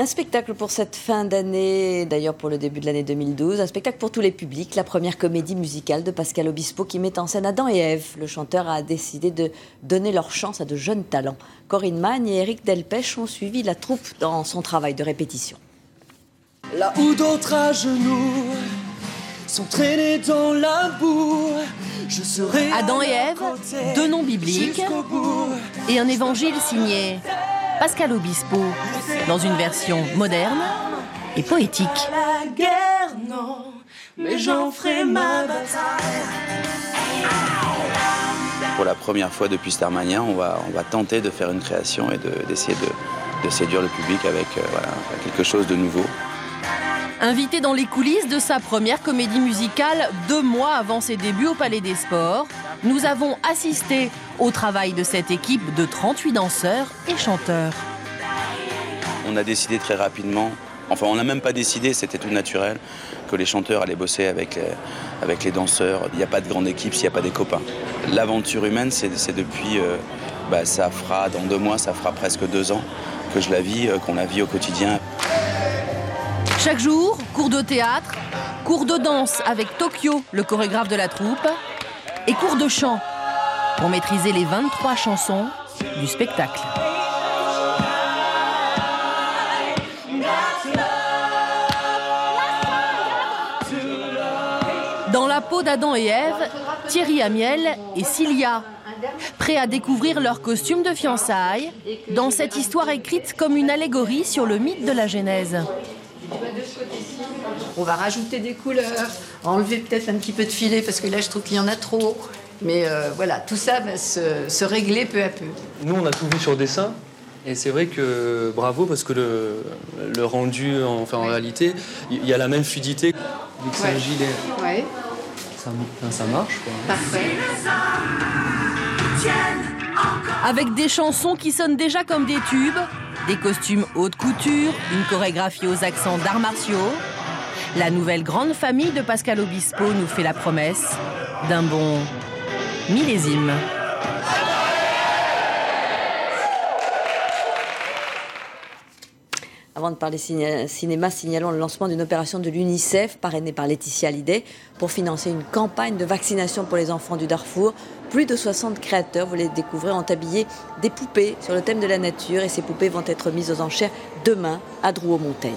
Un spectacle pour cette fin d'année, d'ailleurs pour le début de l'année 2012, un spectacle pour tous les publics, la première comédie musicale de Pascal Obispo qui met en scène Adam et Ève. Le chanteur a décidé de donner leur chance à de jeunes talents. Corinne Magne et Eric Delpech ont suivi la troupe dans son travail de répétition. Là où d'autres à genoux sont traînés dans la boue, je serai Adam et Ève, deux noms bibliques et un évangile signé Pascal Obispo, dans une version moderne et poétique. La guerre, non, mais j'en ferai ma bataille. Pour la première fois depuis Starmania, on va, on va tenter de faire une création et d'essayer de, de, séduire le public avec euh, voilà, quelque chose de nouveau. Invité dans les coulisses de sa première comédie musicale deux mois avant ses débuts au Palais des Sports, nous avons assisté au travail de cette équipe de 38 danseurs et chanteurs. On a décidé très rapidement, enfin on n'a même pas décidé, c'était tout naturel, que les chanteurs allaient bosser avec les, danseurs. Il n'y a pas de grande équipe s'il n'y a pas des copains. L'aventure humaine, c'est depuis, euh, bah, ça fera, dans deux mois, ça fera presque deux ans que je la vis, euh, qu'on la vit au quotidien. Chaque jour, cours de théâtre, cours de danse avec Tokyo, le chorégraphe de la troupe, et cours de chant pour maîtriser les 23 chansons du spectacle. Dans la peau d'Adam et Ève, Thierry Amiel et Cilia, prêts à découvrir leur costume de fiançailles dans cette histoire écrite comme une allégorie sur le mythe de la Genèse. On va rajouter des couleurs, enlever peut-être un petit peu de filet parce que là je trouve qu'il y en a trop. Mais euh, voilà, tout ça va se, se, régler peu à peu. Nous, on a tout vu sur dessin. Et c'est vrai que bravo parce que le, le rendu, enfin, en ouais. réalité, il y a la même fluidité. Vu que c'est Ouais. un gilet, Ouais, ça, ça marche. Quoi. parfait. Avec des chansons qui sonnent déjà comme des tubes, des costumes haute couture, une chorégraphie aux accents d'arts martiaux, la nouvelle grande famille de Pascal Obispo nous fait la promesse d'un bon millésime. Avant de parler ciné- cinéma, signalons le lancement d'une opération de l'UNICEF parrainée par Laetitia Hallyday pour financer une campagne de vaccination pour les enfants du Darfour. Plus de 60 créateurs, vous les découvrez, ont habillé des poupées sur le thème de la nature et ces poupées vont être mises aux enchères demain à Drouot-Montaigne.